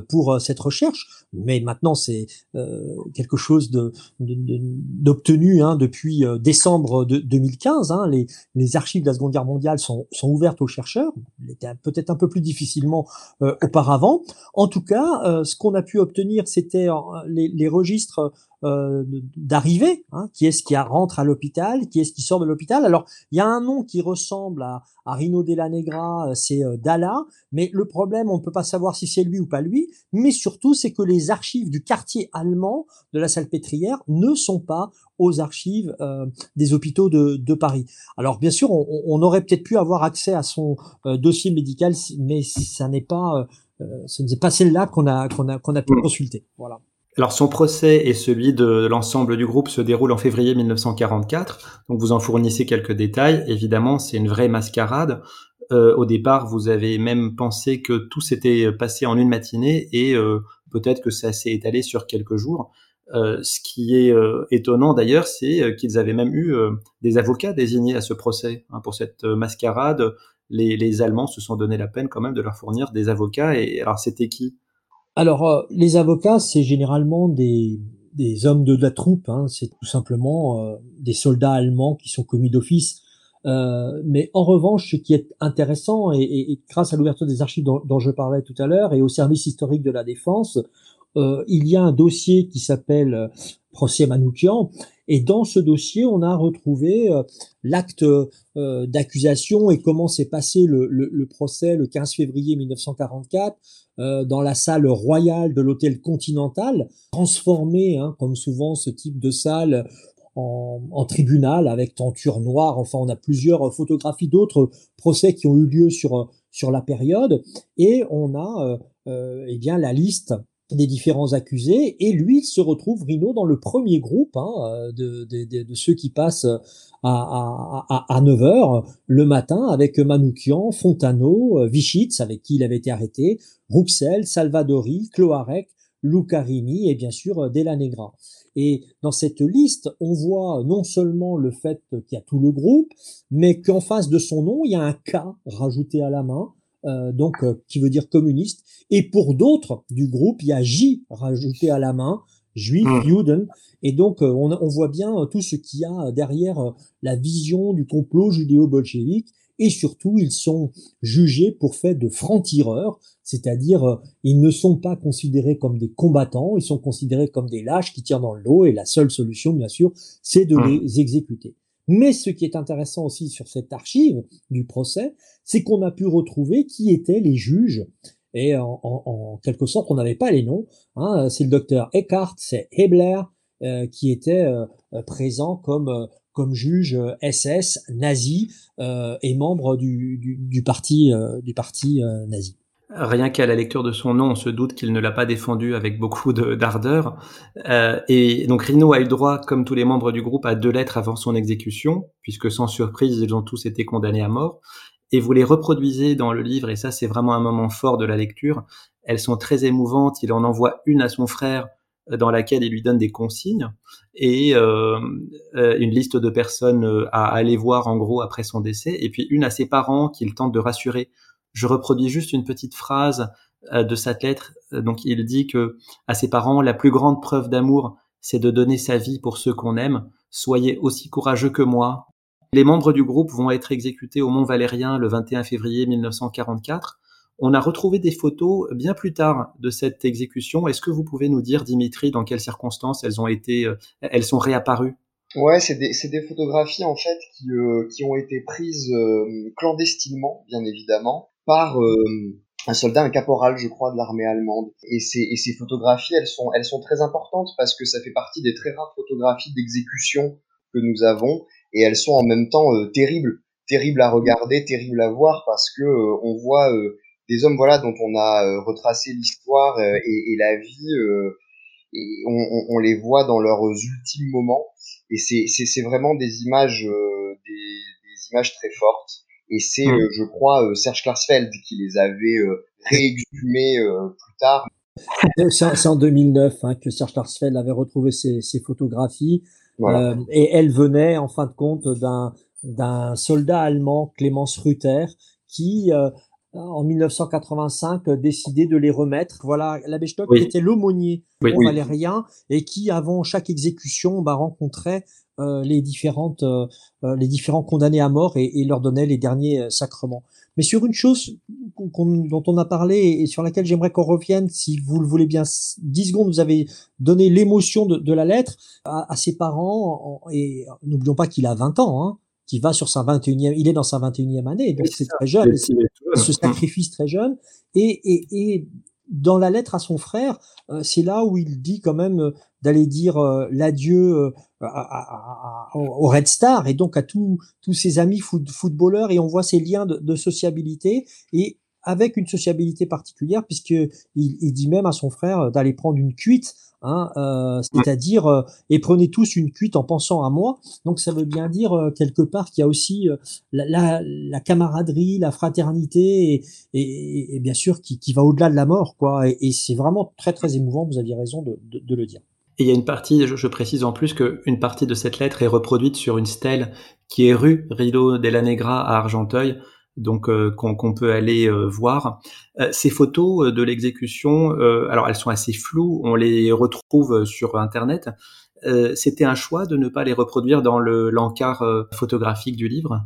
pour cette recherche. Mais maintenant c'est quelque chose d'obtenu hein, depuis euh, décembre de 2015. Hein, les, archives de la Seconde Guerre mondiale sont, ouvertes aux chercheurs, peut-être un peu plus difficilement euh, auparavant. En tout cas, euh, ce qu'on a pu obtenir, c'était les, registres euh, d'arrivée, hein, qui est-ce qui rentre à l'hôpital, qui est-ce qui sort de l'hôpital? Alors, il y a un nom qui ressemble à, à Rino Della Negra, euh, c'est euh, Dalla, mais le problème, on ne peut pas savoir si c'est lui ou pas lui, mais surtout, c'est que les archives du quartier allemand de la Salpêtrière ne sont pas aux archives des hôpitaux de, de, Paris. Alors bien sûr, on, on aurait peut-être pu avoir accès à son dossier médical, mais ça n'est pas, ce n'est pas celle-là qu'on a qu'on a qu'on a pu mmh. consulter. Voilà. Alors son procès et celui de l'ensemble du groupe se déroulent en février 1944, donc vous en fournissez quelques détails. Évidemment, c'est une vraie mascarade. Euh, au départ, vous avez même pensé que tout s'était passé en une matinée et euh, peut-être que ça s'est étalé sur quelques jours. Euh, ce qui est étonnant d'ailleurs, c'est qu'ils avaient même eu des avocats désignés à ce procès hein, pour cette mascarade. Les, les Allemands se sont donné la peine quand même de leur fournir des avocats. Et alors, c'était qui? Alors, euh, les avocats, c'est généralement des, des, hommes de la troupe, hein, c'est tout simplement euh, des soldats allemands qui sont commis d'office. Euh, mais en revanche, ce qui est intéressant, et, grâce à l'ouverture des archives dont, je parlais tout à l'heure, et au service historique de la défense, il y a un dossier qui s'appelle procès Manoukian, et dans ce dossier, on a retrouvé l'acte d'accusation et comment s'est passé le, le, le, procès le 15 février 1944 euh, dans la salle royale de l'hôtel Continental, transformé, hein, comme souvent ce type de salle, en, en, tribunal avec tenture noire. Enfin, on a plusieurs photographies d'autres procès qui ont eu lieu sur sur la période, et on a euh, euh eh bien la liste des différents accusés, et lui il se retrouve Rino dans le premier groupe hein, de, de, de, ceux qui passent à, à, à 9h le matin avec Manoukian, Fontano, Vichitz avec qui il avait été arrêté, Rouxel, Salvadori, Cloarec, Lucarini et bien sûr Della Negra. Et dans cette liste, on voit non seulement le fait qu'il y a tout le groupe, mais qu'en face de son nom, il y a un K rajouté à la main, euh, donc euh, qui veut dire communiste. Et pour d'autres du groupe, il y a J rajouté à la main, juif. Juden. Et donc euh, on, on, voit bien tout ce qu'il y a derrière la vision du complot judéo-bolchevique et surtout ils sont jugés pour fait de francs-tireurs, c'est-à-dire euh, ils ne sont pas considérés comme des combattants, ils sont considérés comme des lâches qui tirent dans le lot et la seule solution bien sûr c'est de mmh. les exécuter. Mais ce qui est intéressant aussi sur cette archive du procès, c'est qu'on a pu retrouver qui étaient les juges. Et en, quelque sorte, on n'avait pas les noms. Hein. C'est le docteur Eckhart, c'est Hebler, euh, qui était euh, présent comme euh, comme juge SS euh, nazi et membre du, du, parti, du parti nazi. Rien qu'à la lecture de son nom, on se doute qu'il ne l'a pas défendu avec beaucoup d'ardeur. Euh, et donc Rino a eu droit, comme tous les membres du groupe, à deux lettres avant son exécution, puisque sans surprise, ils ont tous été condamnés à mort. Et vous les reproduisez dans le livre, et ça c'est vraiment un moment fort de la lecture. Elles sont très émouvantes. Il en envoie une à son frère dans laquelle il lui donne des consignes et euh, euh, une liste de personnes euh, à aller voir en gros après son décès, et puis une à ses parents qu'il tente de rassurer. Je reproduis juste une petite phrase de cette lettre. Donc il dit que à ses parents, la plus grande preuve d'amour, c'est de donner sa vie pour ceux qu'on aime. Soyez aussi courageux que moi. Les membres du groupe vont être exécutés au Mont Valérien le 21 février 1944. On a retrouvé des photos bien plus tard de cette exécution. Est-ce que vous pouvez nous dire, Dimitri, dans quelles circonstances elles ont été, euh, elles sont réapparues? Ouais, c'est des, des, photographies en fait qui, euh, qui ont été prises euh, clandestinement, bien évidemment, par euh, un soldat, un caporal, je crois, de l'armée allemande. Et ces, et ces photographies, elles sont, elles sont très importantes parce que ça fait partie des très rares photographies d'exécution que nous avons, et elles sont en même temps terribles, terribles à regarder, terribles à voir parce que on voit des hommes, voilà, dont on a retracé l'histoire et, et, la vie et on, on, les voit dans leurs ultimes moments. Et c'est vraiment des images euh, des, des, images très fortes et c'est mm. euh, je crois euh, Serge Klarsfeld qui les avait réexhumées plus tard c'est en 2009 hein, que Serge Klarsfeld avait retrouvé ces, ces photographies voilà. et elles venaient en fin de compte d'un d'un soldat allemand Clémence Ruther qui en 1985 décidé de les remettre. Voilà, l'abbé Stock était l'aumônier oui, valérien et qui, avant chaque exécution, bah, rencontrait euh, les différentes, euh, euh, les différents condamnés à mort et, et, leur donnait les derniers sacrements. Mais sur une chose dont on a parlé et sur laquelle j'aimerais qu'on revienne, si vous le voulez bien, 10 secondes, vous avez donné l'émotion de, de, la lettre à, à ses parents et n'oublions pas qu'il a 20 ans. Hein qui va sur sa 21e, il est dans sa 21e année, donc c'est très jeune, il se sacrifice très jeune, et, et, et dans la lettre à son frère, euh, c'est là où il dit quand même euh, d'aller dire euh, l'adieu au Red Star et donc à tous tous ses amis footballeurs et on voit ces liens de, de sociabilité et avec une sociabilité particulière puisque il, dit même à son frère d'aller prendre une cuite Hein, euh, c'est-à-dire euh, et prenez tous une cuite en pensant à moi. Donc ça veut bien dire euh, quelque part qu'il y a aussi euh, la, la, la, camaraderie, la fraternité et, et, et bien sûr qui, qui va au-delà de la mort, quoi. Et, et c'est vraiment très très émouvant. Vous aviez raison de, de, de le dire. Et il y a une partie, je, je précise en plus qu'une partie de cette lettre est reproduite sur une stèle qui est rue Rio della Negra à Argenteuil, donc euh, qu'on peut aller euh, voir. Euh, ces photos de l'exécution, alors elles sont assez floues, on les retrouve sur Internet. C'était un choix de ne pas les reproduire dans le l'encart photographique du livre?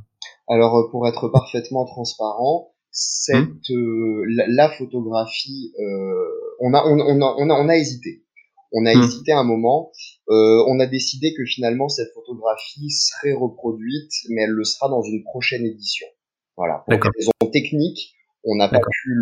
Alors pour être parfaitement transparent, cette mmh. la, photographie, on a on, on, a on a on a hésité. On a mmh. hésité un moment. Euh, on a décidé que finalement cette photographie serait reproduite, mais elle le sera dans une prochaine édition. Voilà, pour des raisons techniques, on n'a pas pu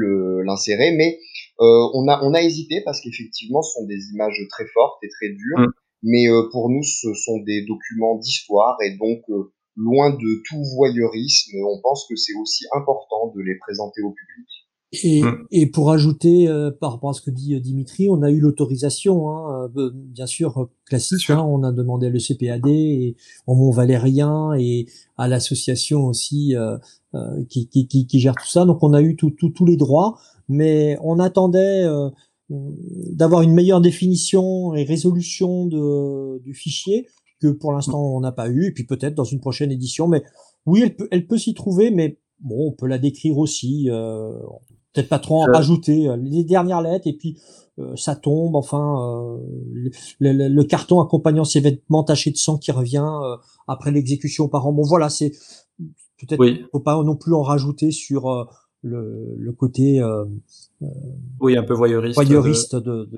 l'insérer, mais euh, on a on a hésité parce qu'effectivement, ce sont des images très fortes et très dures, mm. mais euh, pour nous, ce sont des documents d'histoire et donc euh, loin de tout voyeurisme, on pense que c'est aussi important de les présenter au public. Et, mm. et, pour ajouter euh, par rapport à ce que dit euh, Dimitri, on a eu l'autorisation, hein, euh, bien sûr classique. Hein, on a demandé le CPAD et au Mont Valérien et à l'association aussi qui, qui, qui, qui, gère tout ça. Donc on a eu tous les droits, mais on attendait d'avoir une meilleure définition et résolution de, du fichier que pour l'instant on n'a pas eu. Et puis peut-être dans une prochaine édition, mais oui, elle peut, elle peut s'y trouver, mais bon, on peut la décrire aussi. Euh, peut-être pas trop en rajouter euh, les dernières lettres et puis euh, ça tombe enfin euh, le, le, carton accompagnant ses vêtements tachés de sang qui revient après l'exécution par an. Bon voilà c'est peut-être oui. faut pas non plus en rajouter sur le, le, côté oui un peu voyeuriste voyeuriste de, de...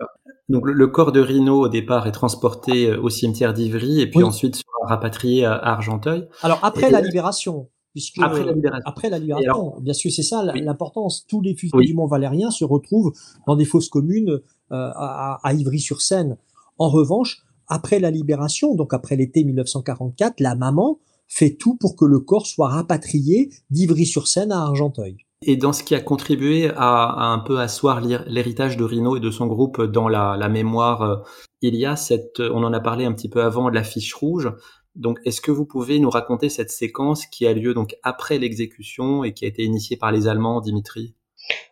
donc le, corps de Rhino au départ est transporté au cimetière d'Ivry et puis ensuite sera rapatrié à Argenteuil. Alors après la libération puisque après la libération, après la libération bien sûr, c'est ça l'importance. Tous les fusils du Mont Valérien se retrouvent dans des fosses communes euh, à, à Ivry-sur-Seine. En revanche, après la libération, donc après l'été 1944, la maman fait tout pour que le corps soit rapatrié d'Ivry-sur-Seine à Argenteuil. Et dans ce qui a contribué à, à un peu asseoir l'héritage de Rino et de son groupe dans la, la mémoire, euh, il y a cette, on en a parlé un petit peu avant, de la fiche rouge, donc, est-ce que vous pouvez nous raconter cette séquence qui a lieu donc après l'exécution et qui a été initiée par les Allemands, Dimitri?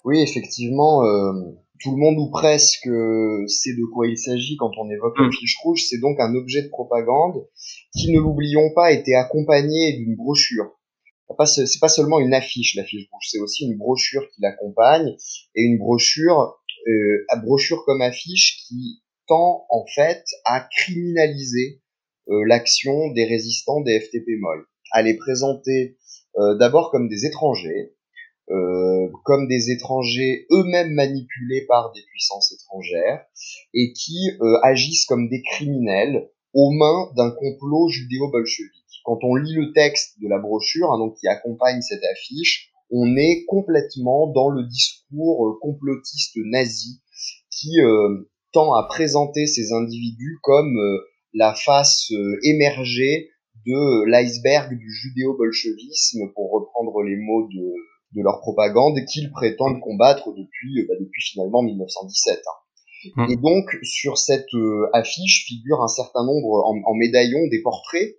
Oui, effectivement, euh, tout le monde ou presque sait de quoi il s'agit quand on évoque la hmm. fiche rouge. C'est donc un objet de propagande qui, ne l'oublions pas, était accompagné d'une brochure. C'est pas seulement une affiche, la fiche rouge, c'est aussi une brochure qui l'accompagne et une brochure, euh, brochure comme affiche qui tend en fait à criminaliser euh, l'action des résistants des FTP-MOL, à les présenter euh, d'abord comme des étrangers, euh, comme des étrangers eux-mêmes manipulés par des puissances étrangères et qui agissent comme des criminels aux mains d'un complot judéo-bolchevique. Quand on lit le texte de la brochure, hein, donc qui accompagne cette affiche, on est complètement dans le discours euh, complotiste nazi qui euh, tend à présenter ces individus comme euh, la face émergée de l'iceberg du judéo-bolchevisme, pour reprendre les mots de, de leur propagande, qu'ils prétendent combattre depuis, bah, depuis finalement 1917. Hein. Hum. Et donc, sur cette affiche figure un certain nombre en, en médaillons des portraits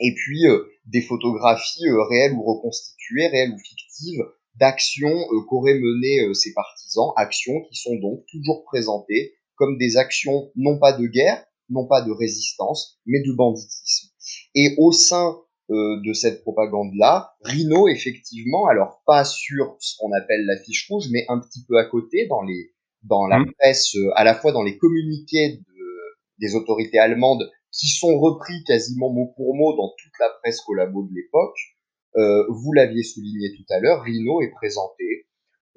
et puis euh, des photographies euh, réelles ou reconstituées, réelles ou fictives, d'actions euh, qu'auraient menées ces partisans, actions qui sont donc toujours présentées comme des actions non pas de guerre, non pas de résistance, mais de banditisme. Et au sein de cette propagande-là, Rino, effectivement, alors pas sur ce qu'on appelle la fiche rouge, mais un petit peu à côté, dans les dans la mmh. presse, à la fois dans les communiqués de, des autorités allemandes, qui sont repris quasiment mot pour mot dans toute la presse collabo de l'époque. Euh, vous l'aviez souligné tout à l'heure, Rino est présenté,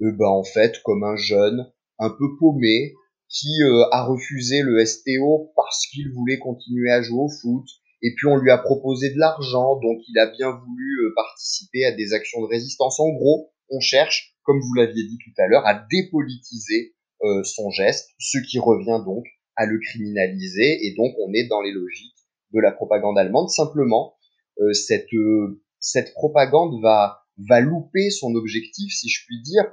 euh, ben, en fait, comme un jeune un peu paumé qui euh, a refusé le STO parce qu'il voulait continuer à jouer au foot. Et puis on lui a proposé de l'argent, donc il a bien voulu participer à des actions de résistance. En gros, on cherche, comme vous l'aviez dit tout à l'heure, à dépolitiser son geste, ce qui revient donc à le criminaliser et donc on est dans les logiques de la propagande allemande. Simplement, euh, cette euh, cette propagande va va louper son objectif, si je puis dire,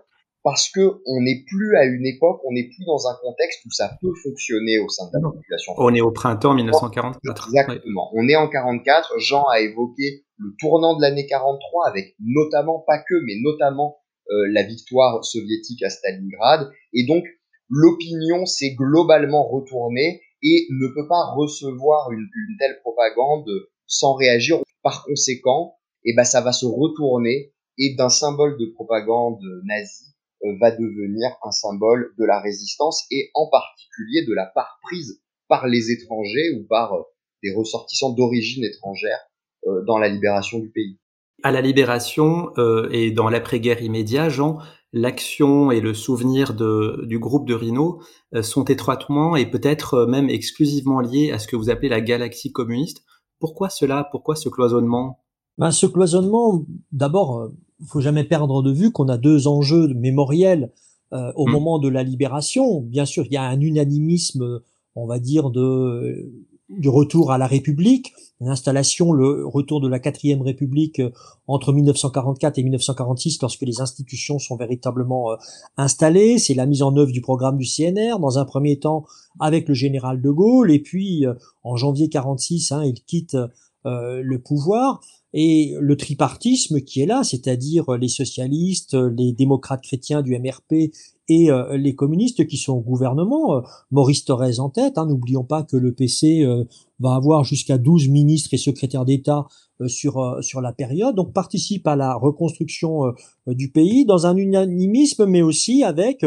parce que on n'est plus à une époque, on n'est plus dans un contexte où ça peut fonctionner au sein de la population. On est au printemps 1944. Exactement. On est en 44. Jean a évoqué le tournant de l'année 43 avec notamment pas que, mais notamment euh, la victoire soviétique à Stalingrad. Et donc l'opinion s'est globalement retournée et ne peut pas recevoir une, telle propagande sans réagir. Par conséquent, eh ben, ça va se retourner et d'un symbole de propagande nazie euh, va devenir un symbole de la résistance et en particulier de la part prise par les étrangers ou par euh, des ressortissants d'origine étrangère euh, dans la libération du pays. À la libération et dans l'après-guerre immédiat, Jean, l'action et le souvenir de, du groupe de Rhino euh, sont étroitement et peut-être euh, même exclusivement liés à ce que vous appelez la galaxie communiste. Pourquoi cela? Pourquoi ce cloisonnement? Ben, Ce cloisonnement, d'abord, il euh, faut jamais perdre de vue qu'on a deux enjeux mémoriels au mmh. moment de la libération. Bien sûr, il y a un unanimisme, on va dire, de du retour à la République, l'installation, le retour de la quatrième République euh, entre 1944 et 1946, lorsque les institutions sont véritablement euh, installées. C'est la mise en œuvre du programme du CNR, dans un premier temps avec le général de Gaulle, et puis euh, en janvier 46, hein, il quitte le pouvoir. Et le tripartisme qui est là, c'est-à-dire les socialistes, les démocrates chrétiens du MRP et euh, les communistes qui sont au gouvernement, euh, Maurice Thorez en tête, hein, n'oublions pas que le PC euh, va avoir jusqu'à 12 ministres et secrétaires d'État sur, sur la période, donc participe à la reconstruction du pays dans un unanimisme, mais aussi avec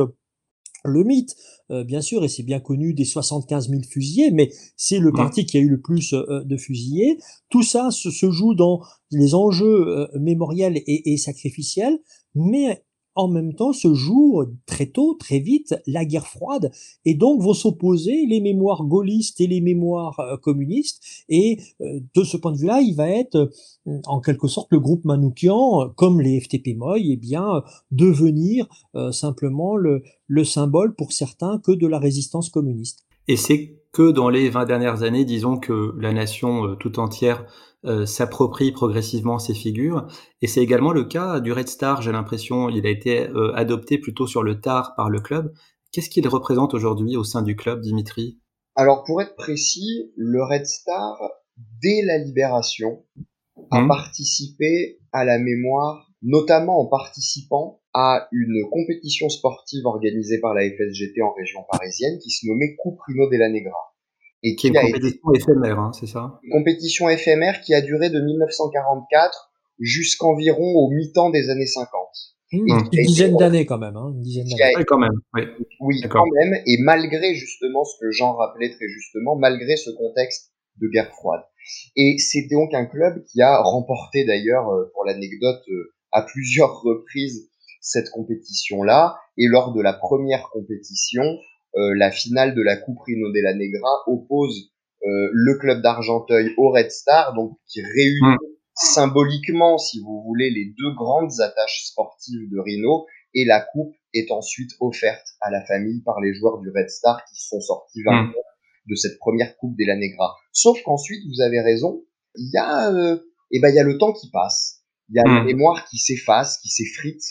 le mythe, bien sûr, et c'est bien connu des 75 000 fusillés, mais c'est le parti qui a eu le plus de fusillés. Tout ça se, se, joue dans les enjeux mémoriels et, et sacrificiels, mais en même temps se joue très tôt, très vite, la guerre froide, et donc vont s'opposer les mémoires gaullistes et les mémoires euh, communistes, et euh, de ce point de vue-là, il va être euh, en quelque sorte le groupe Manoukian, comme les FTP Moy, eh bien devenir simplement le, le symbole pour certains que de la résistance communiste. Et c'est que dans les 20 dernières années, disons que la nation tout entière euh, s'approprie progressivement ces figures. Et c'est également le cas du Red Star, j'ai l'impression. Il a été euh, adopté plutôt sur le tard par le club. Qu'est-ce qu'il représente aujourd'hui au sein du club, Dimitri? Alors pour être précis, le Red Star, dès la libération, a mmh. participé à la mémoire, notamment en participant à une compétition sportive organisée par la FSGT en région parisienne qui se nommait Coupe Rino della Negra et qui, est une compétition éphémère, hein, c'est ça? Une compétition éphémère qui a duré de 1944 jusqu'environ au mi-temps des années 50. Mmh, une dizaine d'années quand même, hein, une dizaine d'années. Oui, quand même. Oui, oui quand même, et malgré justement ce que Jean rappelait très justement, malgré ce contexte de guerre froide. Et c'est donc un club qui a remporté d'ailleurs, euh, pour l'anecdote, euh, à plusieurs reprises cette compétition-là. Et lors de la première compétition, la finale de la Coupe Rino della Negra oppose le club d'Argenteuil au Red Star, donc qui réunit mm. symboliquement, si vous voulez, les deux grandes attaches sportives de Rhino, et la coupe est ensuite offerte à la famille par les joueurs du Red Star qui sont sortis vainqueurs mm. de cette première coupe la Negra. Sauf qu'ensuite, vous avez raison, il y a, euh, eh ben, il y a le temps qui passe, il y a la mm. mémoire qui s'efface, qui s'effrite,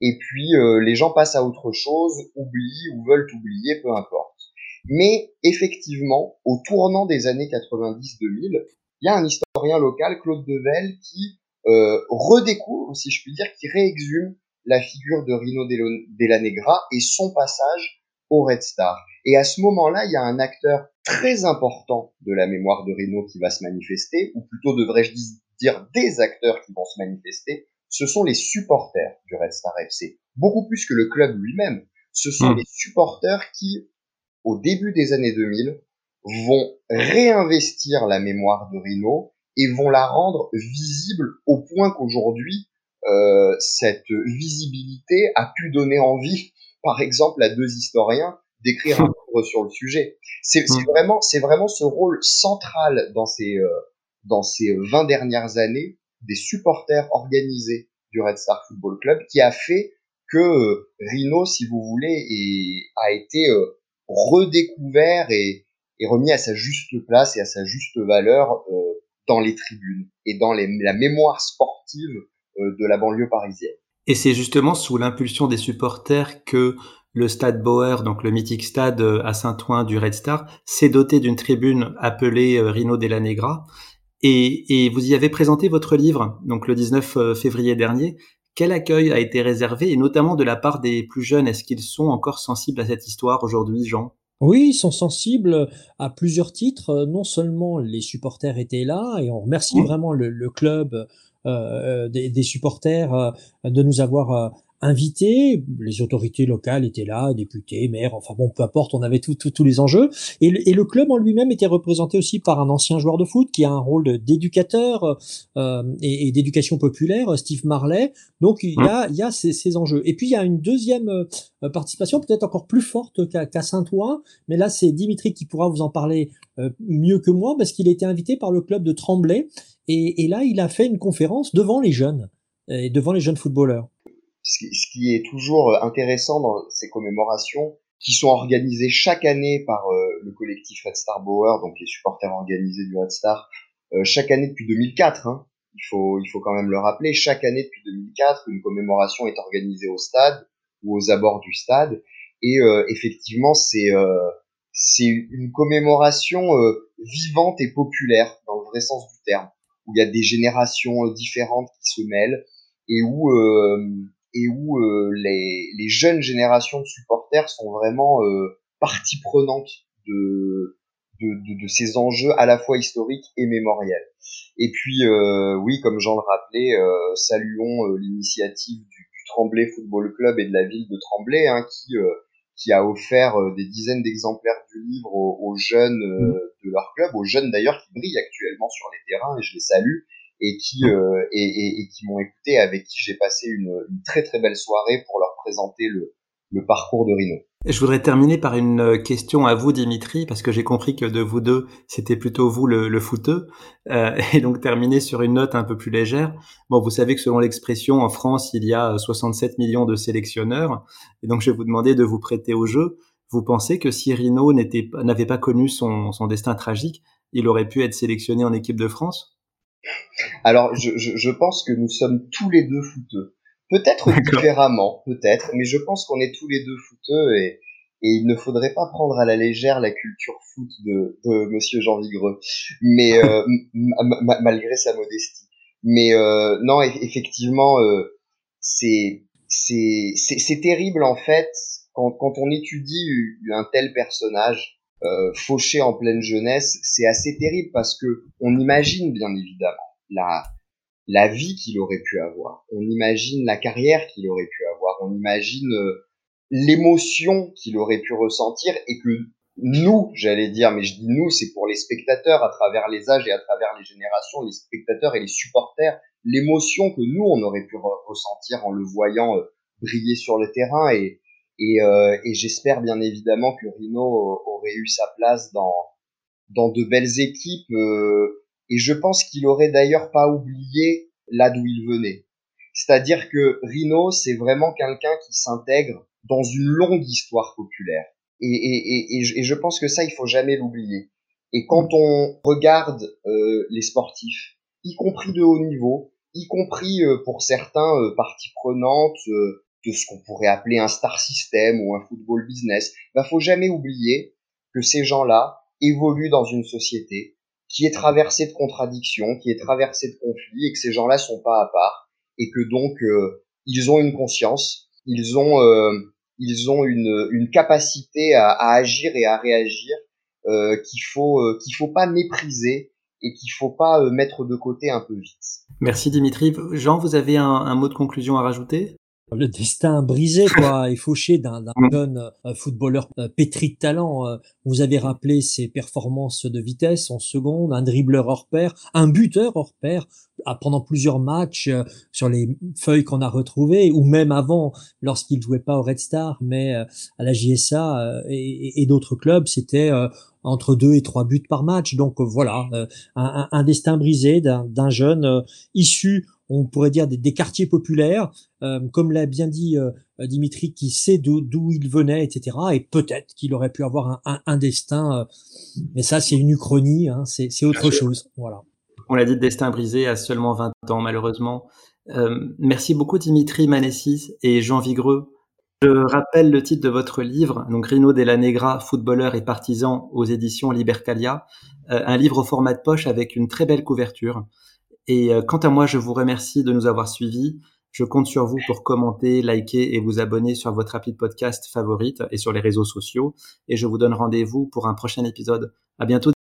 et puis euh, les gens passent à autre chose, oublient ou veulent oublier, peu importe. Mais effectivement, au tournant des années 90-2000, il y a un historien local, Claude Devel, qui euh, redécouvre, si je puis dire, qui réexhume la figure de Rino Della Negra et son passage au Red Star. Et à ce moment-là, il y a un acteur très important de la mémoire de Rino qui va se manifester, ou plutôt devrais-je dire des acteurs qui vont se manifester, ce sont les supporters du Red Star FC. Beaucoup plus que le club lui-même. Ce sont hmm. les supporters qui, au début des années 2000, vont réinvestir la mémoire de Rino et vont la rendre visible au point qu'aujourd'hui, euh, cette visibilité a pu donner envie, par exemple, à deux historiens d'écrire un livre sur le sujet. C'est hmm. vraiment, c'est vraiment ce rôle central dans ces euh, dans ces 20 dernières années des supporters organisés du Red Star Football Club qui a fait que euh, Rino, si vous voulez, a été redécouvert et, remis à sa juste place et à sa juste valeur dans les tribunes et dans la mémoire sportive euh, de la banlieue parisienne. Et c'est justement sous l'impulsion des supporters que le stade Bauer, donc le mythique stade euh, à Saint-Ouen du Red Star, s'est doté d'une tribune appelée euh, Rino della Negra. Et, et, vous y avez présenté votre livre, donc le 19 février dernier. Quel accueil a été réservé, et notamment de la part des plus jeunes? Est-ce qu'ils sont encore sensibles à cette histoire aujourd'hui, Jean? Oui, ils sont sensibles à plusieurs titres. Non seulement les supporters étaient là, et on remercie vraiment le, le club euh, euh, des, des, supporters euh, de nous avoir invités. Les autorités locales étaient là, députés, maires, enfin bon, peu importe, on avait tous les enjeux. Et le, et le, club en lui-même était représenté aussi par un ancien joueur de foot qui a un rôle d'éducateur euh, et, et d'éducation populaire, Steve Marley. Donc il y a, il y a ces, ces, enjeux. Et puis il y a une deuxième participation, peut-être encore plus forte qu'à Saint-Ouen, mais là c'est Dimitri qui pourra vous en parler mieux que moi parce qu'il a été invité par le club de Tremblay et, et, là, il a fait une conférence devant les jeunes, et devant les jeunes footballeurs. Ce qui est toujours euh, intéressant dans ces commémorations, qui sont organisées chaque année par euh, le collectif Red Star Bauer, donc les supporters organisés du Red Star, euh, chaque année depuis 2004. Hein, il faut il faut quand même le rappeler. Chaque année depuis 2004, une commémoration est organisée au stade ou aux abords du stade, et effectivement, c'est c'est une commémoration vivante et populaire dans le vrai sens du terme où il y a des générations euh, différentes qui se mêlent et où euh, et où euh, les, les jeunes générations de supporters sont vraiment partie prenante de, de, de, de, ces enjeux à la fois historiques et mémoriels. Et puis, euh, oui, comme Jean le rappelait, euh, saluons l'initiative du, du, Tremblay Football Club et de la ville de Tremblay, hein, qui, qui a offert des dizaines d'exemplaires du livre aux, jeunes mmh de leur club, aux jeunes d'ailleurs qui brillent actuellement sur les terrains et je les salue et qui euh, et, et, et, qui m'ont écouté avec qui j'ai passé une, une, très très belle soirée pour leur présenter le, le parcours de Rhino. Je voudrais terminer par une euh, question à vous, Dimitri, parce que j'ai compris que de vous deux, c'était plutôt vous le, le footeux, euh, et donc terminer sur une note un peu plus légère. Bon, vous savez que selon l'expression, en France, il y a 67 millions de sélectionneurs, et donc je vais vous demander de vous prêter au jeu. Vous pensez que si Rino n'avait pas connu son, son, destin tragique, il aurait pu être sélectionné en équipe de France? Alors, je, je, je, pense que nous sommes tous les deux fouteux. Peut-être différemment, peut-être, mais je pense qu'on est tous les deux fouteux et, et il ne faudrait pas prendre à la légère la culture foot de, de Monsieur Jean Vigreux, mais euh, malgré sa modestie. Mais euh, non, effectivement, euh, c'est c'est terrible en fait quand, quand on étudie un tel personnage euh, fauché en pleine jeunesse, c'est assez terrible parce que on imagine bien évidemment la la vie qu'il aurait pu avoir, on imagine la carrière qu'il aurait pu avoir, on imagine euh, l'émotion qu'il aurait pu ressentir et que nous, j'allais dire, mais je dis nous, c'est pour les spectateurs à travers les âges et à travers les générations, les spectateurs et les supporters, l'émotion que nous on aurait pu ressentir en le voyant euh, briller sur le terrain et, et, euh, et j'espère bien évidemment que Rino aurait eu sa place dans dans de belles équipes, et je pense qu'il aurait d'ailleurs pas oublié là d'où il venait. C'est-à-dire que Rino, c'est vraiment quelqu'un qui s'intègre dans une longue histoire populaire. Et, et, et, et, je pense que ça, il faut jamais l'oublier. Et quand on regarde euh, les sportifs, y compris de haut niveau, y compris euh, pour certains euh, parties prenantes euh, de ce qu'on pourrait appeler un star system ou un football business, bah faut jamais oublier que ces gens-là évoluent dans une société qui est traversée de contradictions, qui est traversée de conflits, et que ces gens-là sont pas à part, et que donc ils ont une conscience, ils ont ils ont une, une capacité à, à, agir et à réagir euh, qu'il faut euh, qu'il faut pas mépriser et qu'il faut pas euh, mettre de côté un peu vite. Merci Dimitri. Jean, vous avez un, un mot de conclusion à rajouter? Le destin brisé, quoi, et fauché d'un jeune footballeur pétri de talent. Vous avez rappelé ses performances de vitesse en seconde, un dribbleur hors pair, un buteur hors pair pendant plusieurs matchs euh, sur les feuilles qu'on a retrouvées, ou même avant, lorsqu'il jouait pas au Red Star, mais euh, à la JSA euh, et, et d'autres clubs, c'était entre deux et trois buts par match. Donc voilà, un, un, destin brisé d'un jeune issu, on pourrait dire, des, quartiers populaires, comme l'a bien dit Dimitri, qui sait d'où il venait, etc. Et peut-être qu'il aurait pu avoir un, un destin, mais ça c'est une uchronie, hein, c'est autre chose. Voilà on l'a dit, destin brisé à seulement 20 ans, malheureusement. Euh, merci beaucoup Dimitri Manessis et Jean Vigreux. Je rappelle le titre de votre livre, donc Rino Della Negra, footballeur et partisan aux éditions Libertalia, euh, un livre au format de poche avec une très belle couverture. Et euh, quant à moi, je vous remercie de nous avoir suivis. Je compte sur vous pour commenter, liker et vous abonner sur votre appli de podcast favorite et sur les réseaux sociaux. Et je vous donne rendez-vous pour un prochain épisode. À bientôt.